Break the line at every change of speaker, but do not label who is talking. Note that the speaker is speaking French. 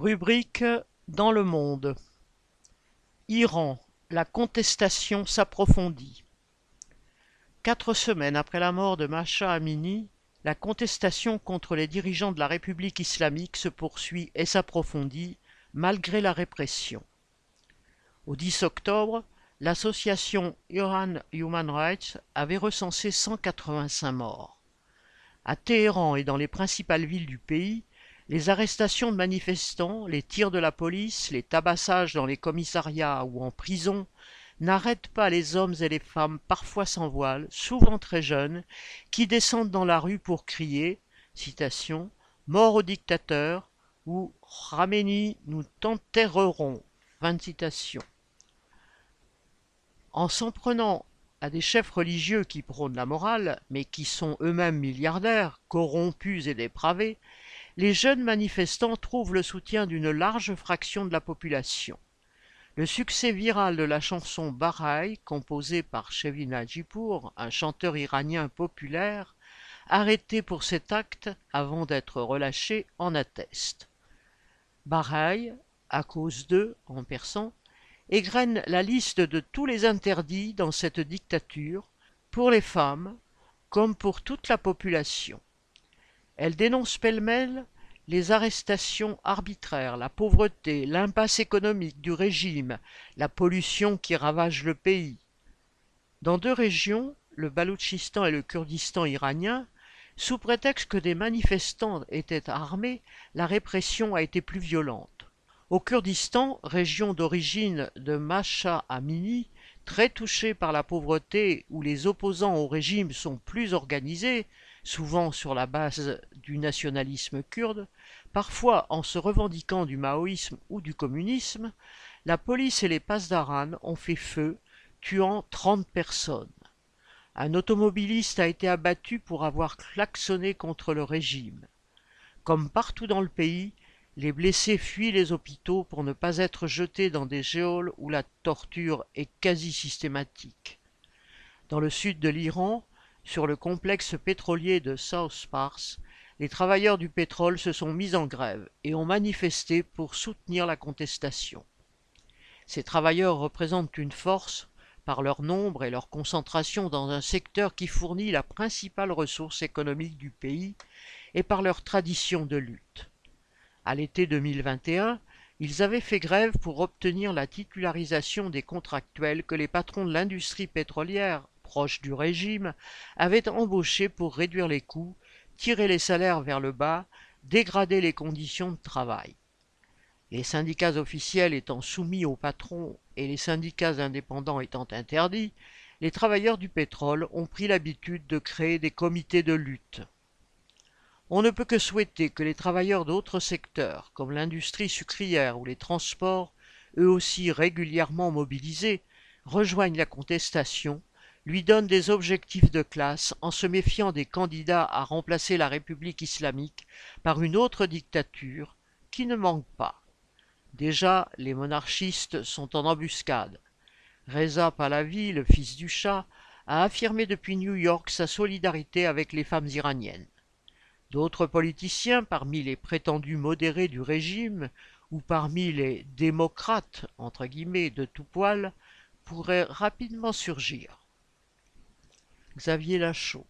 Rubrique Dans le monde. Iran, la contestation s'approfondit. Quatre semaines après la mort de Masha Amini, la contestation contre les dirigeants de la République islamique se poursuit et s'approfondit, malgré la répression. Au 10 octobre, l'association Iran Human Rights avait recensé 185 morts. À Téhéran et dans les principales villes du pays, les arrestations de manifestants, les tirs de la police, les tabassages dans les commissariats ou en prison n'arrêtent pas les hommes et les femmes parfois sans voile, souvent très jeunes, qui descendent dans la rue pour crier Mort au dictateur ou Ramenei, nous t'enterrerons. En s'en prenant à des chefs religieux qui prônent la morale, mais qui sont eux-mêmes milliardaires, corrompus et dépravés, les jeunes manifestants trouvent le soutien d'une large fraction de la population. Le succès viral de la chanson Barai, composée par Shevina Jipour, un chanteur iranien populaire, arrêté pour cet acte avant d'être relâché, en atteste. Barai, à cause d'eux, en persan, égrène la liste de tous les interdits dans cette dictature, pour les femmes comme pour toute la population. Elle dénonce pêle-mêle les arrestations arbitraires, la pauvreté, l'impasse économique du régime, la pollution qui ravage le pays. Dans deux régions, le Baloutchistan et le Kurdistan iranien, sous prétexte que des manifestants étaient armés, la répression a été plus violente. Au Kurdistan, région d'origine de Masha Amini, très touchée par la pauvreté où les opposants au régime sont plus organisés, souvent sur la base du nationalisme kurde, parfois en se revendiquant du maoïsme ou du communisme, la police et les pasdaran ont fait feu, tuant trente personnes. Un automobiliste a été abattu pour avoir klaxonné contre le régime. Comme partout dans le pays, les blessés fuient les hôpitaux pour ne pas être jetés dans des géoles où la torture est quasi systématique. Dans le sud de l'Iran, sur le complexe pétrolier de South Pars, les travailleurs du pétrole se sont mis en grève et ont manifesté pour soutenir la contestation. Ces travailleurs représentent une force par leur nombre et leur concentration dans un secteur qui fournit la principale ressource économique du pays et par leur tradition de lutte. À l'été 2021, ils avaient fait grève pour obtenir la titularisation des contractuels que les patrons de l'industrie pétrolière, proches du régime, avaient embauchés pour réduire les coûts, tirer les salaires vers le bas, dégrader les conditions de travail. Les syndicats officiels étant soumis aux patrons et les syndicats indépendants étant interdits, les travailleurs du pétrole ont pris l'habitude de créer des comités de lutte. On ne peut que souhaiter que les travailleurs d'autres secteurs, comme l'industrie sucrière ou les transports, eux aussi régulièrement mobilisés, rejoignent la contestation, lui donnent des objectifs de classe en se méfiant des candidats à remplacer la République islamique par une autre dictature qui ne manque pas. Déjà, les monarchistes sont en embuscade. Reza Pahlavi, le fils du chat, a affirmé depuis New York sa solidarité avec les femmes iraniennes. D'autres politiciens, parmi les prétendus modérés du régime ou parmi les démocrates entre guillemets de tout poil, pourraient rapidement surgir. Xavier Lachaud